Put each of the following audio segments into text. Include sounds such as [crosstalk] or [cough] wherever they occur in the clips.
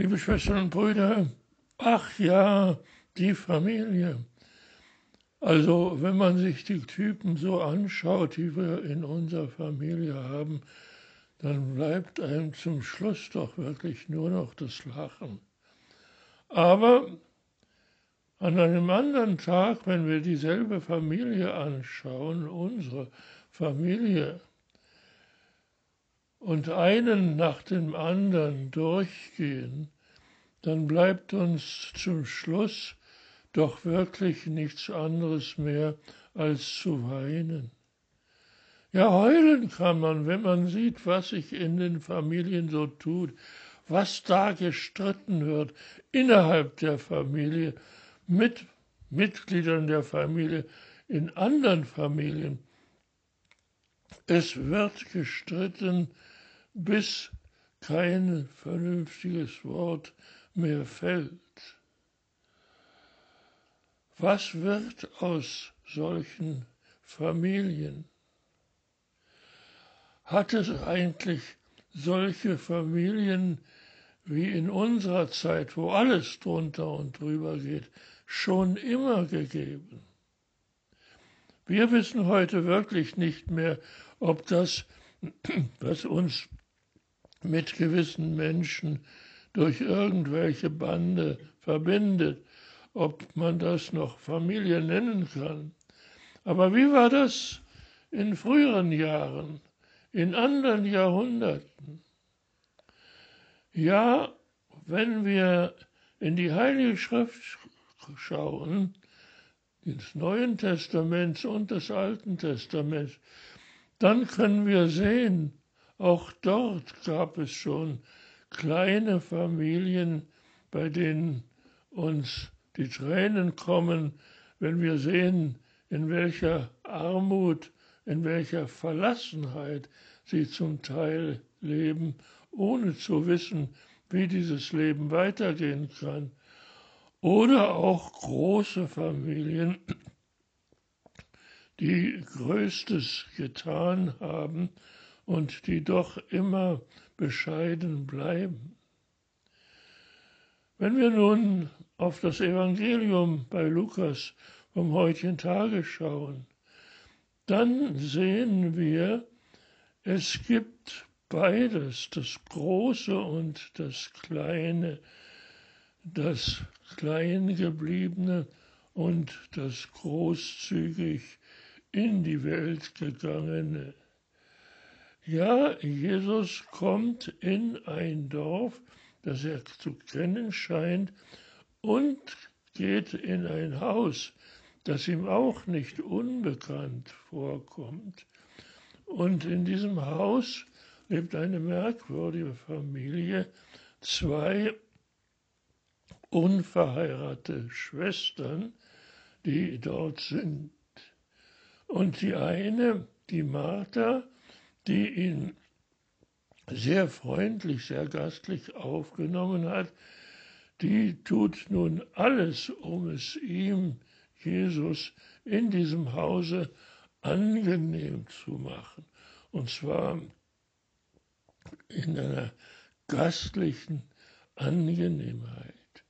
liebe Schwestern und Brüder, ach ja, die Familie. Also wenn man sich die Typen so anschaut, die wir in unserer Familie haben, dann bleibt einem zum Schluss doch wirklich nur noch das Lachen. Aber an einem anderen Tag, wenn wir dieselbe Familie anschauen, unsere Familie, und einen nach dem anderen durchgehen, dann bleibt uns zum Schluss doch wirklich nichts anderes mehr als zu weinen. Ja, heulen kann man, wenn man sieht, was sich in den Familien so tut, was da gestritten wird innerhalb der Familie, mit Mitgliedern der Familie, in anderen Familien. Es wird gestritten, bis kein vernünftiges Wort mehr fällt. Was wird aus solchen Familien? Hat es eigentlich solche Familien wie in unserer Zeit, wo alles drunter und drüber geht, schon immer gegeben? Wir wissen heute wirklich nicht mehr, ob das, [clears throat] was uns mit gewissen Menschen durch irgendwelche Bande verbindet, ob man das noch Familie nennen kann. Aber wie war das in früheren Jahren? in anderen Jahrhunderten. Ja, wenn wir in die Heilige Schrift schauen, des Neuen Testaments und des Alten Testaments, dann können wir sehen, auch dort gab es schon kleine Familien, bei denen uns die Tränen kommen, wenn wir sehen, in welcher Armut in welcher Verlassenheit sie zum Teil leben, ohne zu wissen, wie dieses Leben weitergehen kann. Oder auch große Familien, die Größtes getan haben und die doch immer bescheiden bleiben. Wenn wir nun auf das Evangelium bei Lukas vom heutigen Tage schauen, dann sehen wir, es gibt beides, das Große und das Kleine, das Kleingebliebene und das großzügig in die Welt gegangene. Ja, Jesus kommt in ein Dorf, das er zu kennen scheint, und geht in ein Haus, das ihm auch nicht unbekannt vorkommt. Und in diesem Haus lebt eine merkwürdige Familie, zwei unverheiratete Schwestern, die dort sind. Und die eine, die Martha, die ihn sehr freundlich, sehr gastlich aufgenommen hat, die tut nun alles, um es ihm Jesus in diesem Hause angenehm zu machen. Und zwar in einer gastlichen Angenehmheit.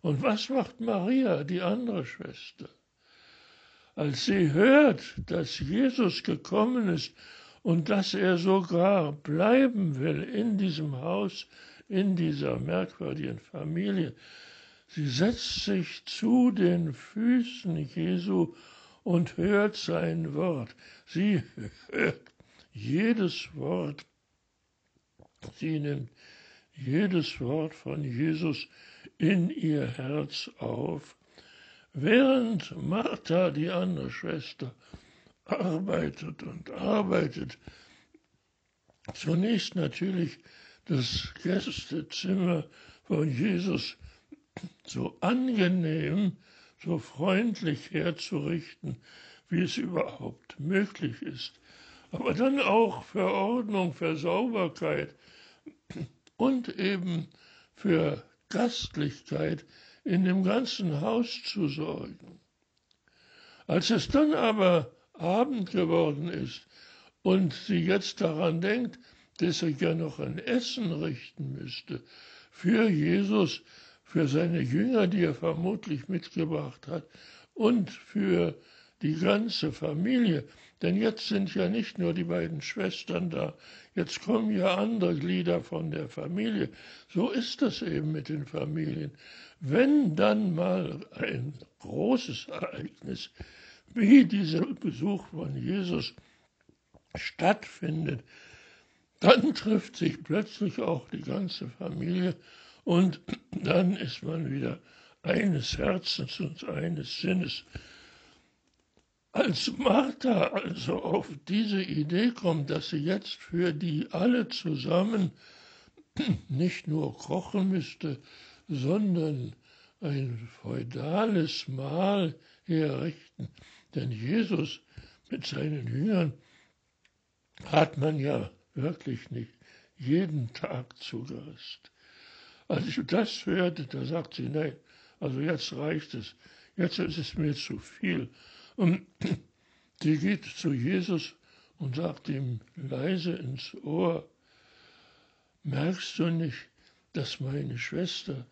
Und was macht Maria, die andere Schwester? Als sie hört, dass Jesus gekommen ist und dass er sogar bleiben will in diesem Haus, in dieser merkwürdigen Familie, Sie setzt sich zu den Füßen Jesu und hört sein Wort. Sie hört jedes Wort. Sie nimmt jedes Wort von Jesus in ihr Herz auf, während Martha, die andere Schwester, arbeitet und arbeitet. Zunächst natürlich das Gästezimmer von Jesus so angenehm, so freundlich herzurichten, wie es überhaupt möglich ist. Aber dann auch für Ordnung, für Sauberkeit und eben für Gastlichkeit in dem ganzen Haus zu sorgen. Als es dann aber Abend geworden ist und sie jetzt daran denkt, dass er ja noch ein Essen richten müsste für Jesus, für seine Jünger, die er vermutlich mitgebracht hat, und für die ganze Familie. Denn jetzt sind ja nicht nur die beiden Schwestern da, jetzt kommen ja andere Glieder von der Familie. So ist das eben mit den Familien. Wenn dann mal ein großes Ereignis wie dieser Besuch von Jesus stattfindet, dann trifft sich plötzlich auch die ganze Familie und dann ist man wieder eines Herzens und eines Sinnes. Als Martha also auf diese Idee kommt, dass sie jetzt für die alle zusammen nicht nur kochen müsste, sondern ein feudales Mahl herrichten. Denn Jesus mit seinen Jüngern hat man ja wirklich nicht jeden Tag zu Gast. Als ich das hörte, da sagt sie, nein, also jetzt reicht es, jetzt ist es mir zu viel. Und [clears throat] sie geht zu Jesus und sagt ihm leise ins Ohr, merkst du nicht, dass meine Schwester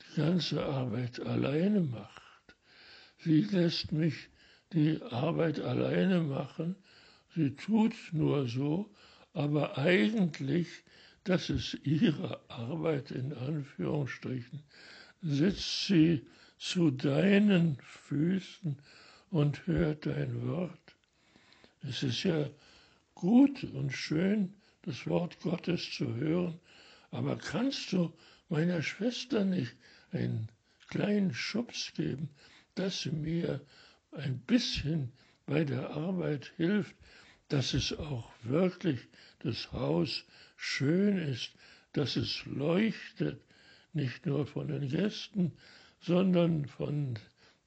die ganze Arbeit alleine macht? Sie lässt mich die Arbeit alleine machen, sie tut nur so, aber eigentlich, das ist ihre Arbeit in Anführungsstrichen, sitzt sie zu deinen Füßen und hört dein Wort. Es ist ja gut und schön, das Wort Gottes zu hören, aber kannst du meiner Schwester nicht einen kleinen Schubs geben, dass sie mir ein bisschen bei der Arbeit hilft, dass es auch wirklich das Haus schön ist, dass es leuchtet, nicht nur von den Gästen, sondern von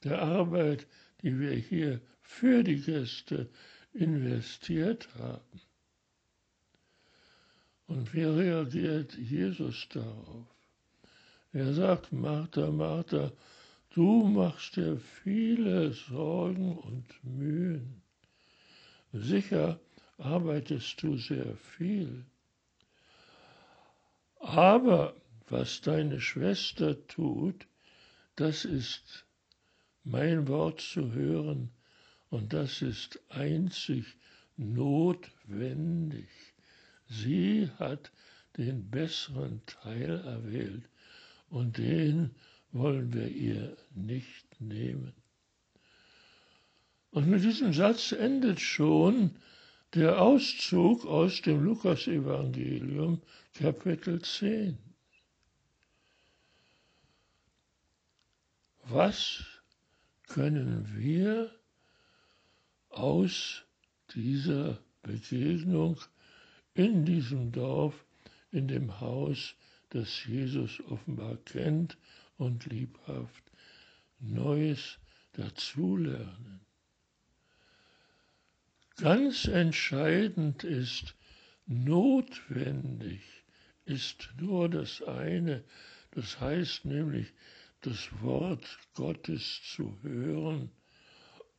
der Arbeit, die wir hier für die Gäste investiert haben. Und wie reagiert Jesus darauf? Er sagt, Martha, Martha, du machst dir viele Sorgen und Mühen. Sicher arbeitest du sehr viel. Aber was deine Schwester tut, das ist mein Wort zu hören und das ist einzig notwendig. Sie hat den besseren Teil erwählt und den wollen wir ihr nicht nehmen. Und mit diesem Satz endet schon der Auszug aus dem Lukasevangelium Kapitel 10. Was können wir aus dieser Begegnung in diesem Dorf, in dem Haus, das Jesus offenbar kennt und liebhaft, Neues dazulernen? Ganz entscheidend ist, notwendig ist nur das eine, das heißt nämlich das Wort Gottes zu hören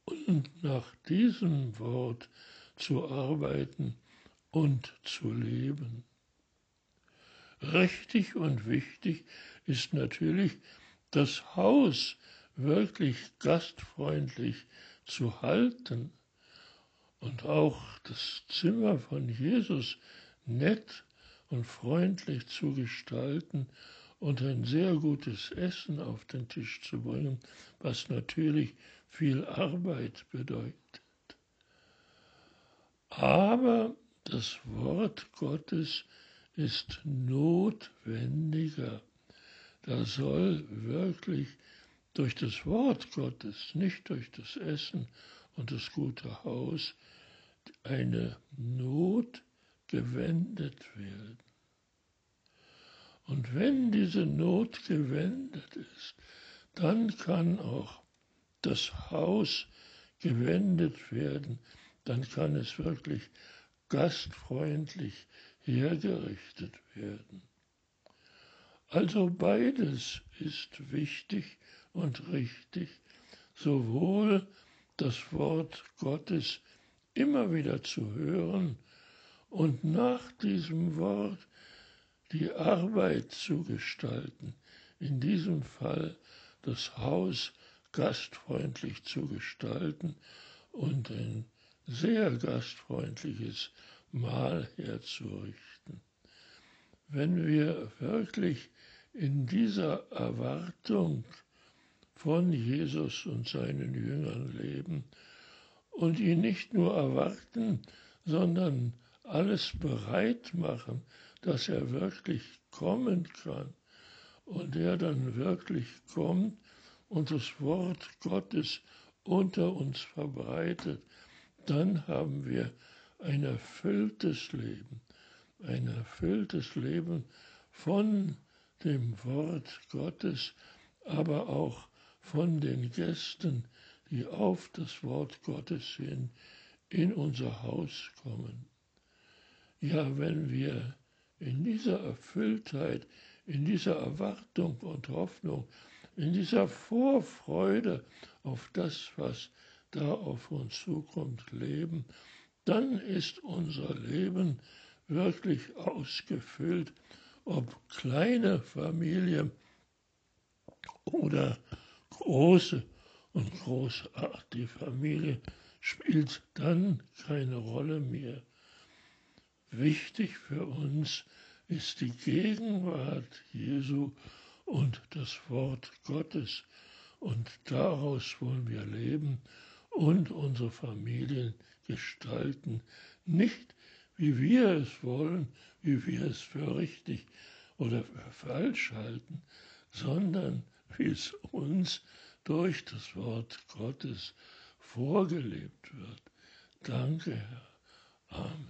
und nach diesem Wort zu arbeiten und zu leben. Richtig und wichtig ist natürlich, das Haus wirklich gastfreundlich zu halten und auch das Zimmer von Jesus nett und freundlich zu gestalten und ein sehr gutes Essen auf den Tisch zu bringen, was natürlich viel Arbeit bedeutet. Aber das Wort Gottes ist notwendiger. Da soll wirklich durch das Wort Gottes, nicht durch das Essen und das gute Haus, eine Not gewendet werden. Und wenn diese Not gewendet ist, dann kann auch das Haus gewendet werden, dann kann es wirklich gastfreundlich hergerichtet werden. Also beides ist wichtig und richtig, sowohl das Wort Gottes immer wieder zu hören und nach diesem Wort die Arbeit zu gestalten, in diesem Fall das Haus gastfreundlich zu gestalten und ein sehr gastfreundliches Mahl herzurichten. Wenn wir wirklich in dieser Erwartung von Jesus und seinen Jüngern leben und ihn nicht nur erwarten, sondern alles bereit machen, dass er wirklich kommen kann und er dann wirklich kommt und das Wort Gottes unter uns verbreitet, dann haben wir ein erfülltes Leben, ein erfülltes Leben von dem Wort Gottes, aber auch von den Gästen, die auf das Wort Gottes hin in unser Haus kommen. Ja, wenn wir in dieser Erfülltheit, in dieser Erwartung und Hoffnung, in dieser Vorfreude auf das, was da auf uns zukommt, leben, dann ist unser Leben wirklich ausgefüllt, ob kleine Familie oder große und großartige Familie spielt dann keine Rolle mehr. Wichtig für uns ist die Gegenwart Jesu und das Wort Gottes. Und daraus wollen wir leben und unsere Familien gestalten. Nicht wie wir es wollen, wie wir es für richtig oder für falsch halten, sondern wie es uns durch das Wort Gottes vorgelebt wird. Danke, Herr. Amen.